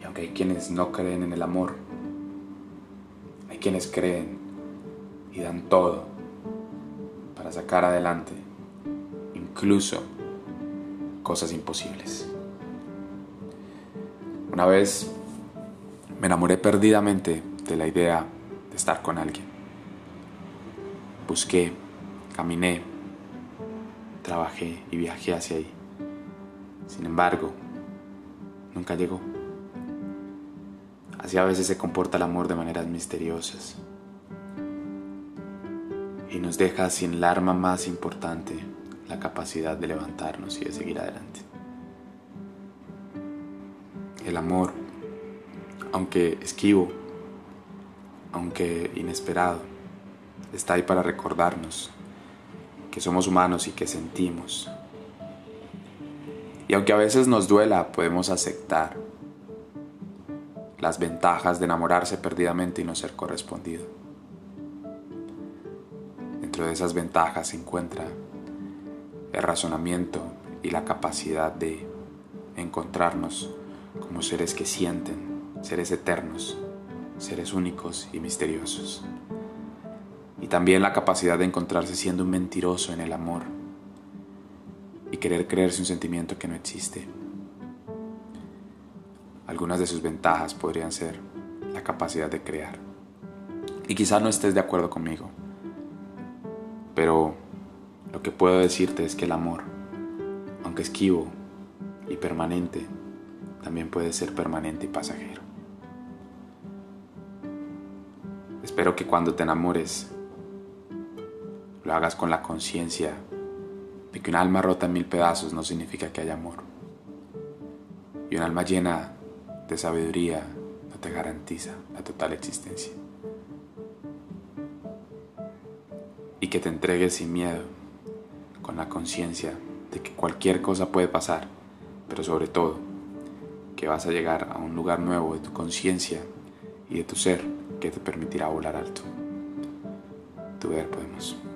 Y aunque hay quienes no creen en el amor, hay quienes creen y dan todo para sacar adelante incluso cosas imposibles. Una vez me enamoré perdidamente de la idea de estar con alguien. Busqué, caminé, trabajé y viajé hacia ahí. Sin embargo, nunca llegó. Así a veces se comporta el amor de maneras misteriosas y nos deja sin el arma más importante, la capacidad de levantarnos y de seguir adelante. El amor, aunque esquivo, aunque inesperado, está ahí para recordarnos que somos humanos y que sentimos. Y aunque a veces nos duela, podemos aceptar las ventajas de enamorarse perdidamente y no ser correspondido. Dentro de esas ventajas se encuentra el razonamiento y la capacidad de encontrarnos como seres que sienten, seres eternos, seres únicos y misteriosos. Y también la capacidad de encontrarse siendo un mentiroso en el amor y querer creerse un sentimiento que no existe. Algunas de sus ventajas podrían ser la capacidad de crear. Y quizás no estés de acuerdo conmigo, pero lo que puedo decirte es que el amor, aunque esquivo y permanente, también puede ser permanente y pasajero. Espero que cuando te enamores lo hagas con la conciencia de que un alma rota en mil pedazos no significa que haya amor. Y un alma llena de sabiduría no te garantiza la total existencia. Y que te entregues sin miedo, con la conciencia de que cualquier cosa puede pasar, pero sobre todo que vas a llegar a un lugar nuevo de tu conciencia y de tu ser que te permitirá volar alto. Tu ver podemos.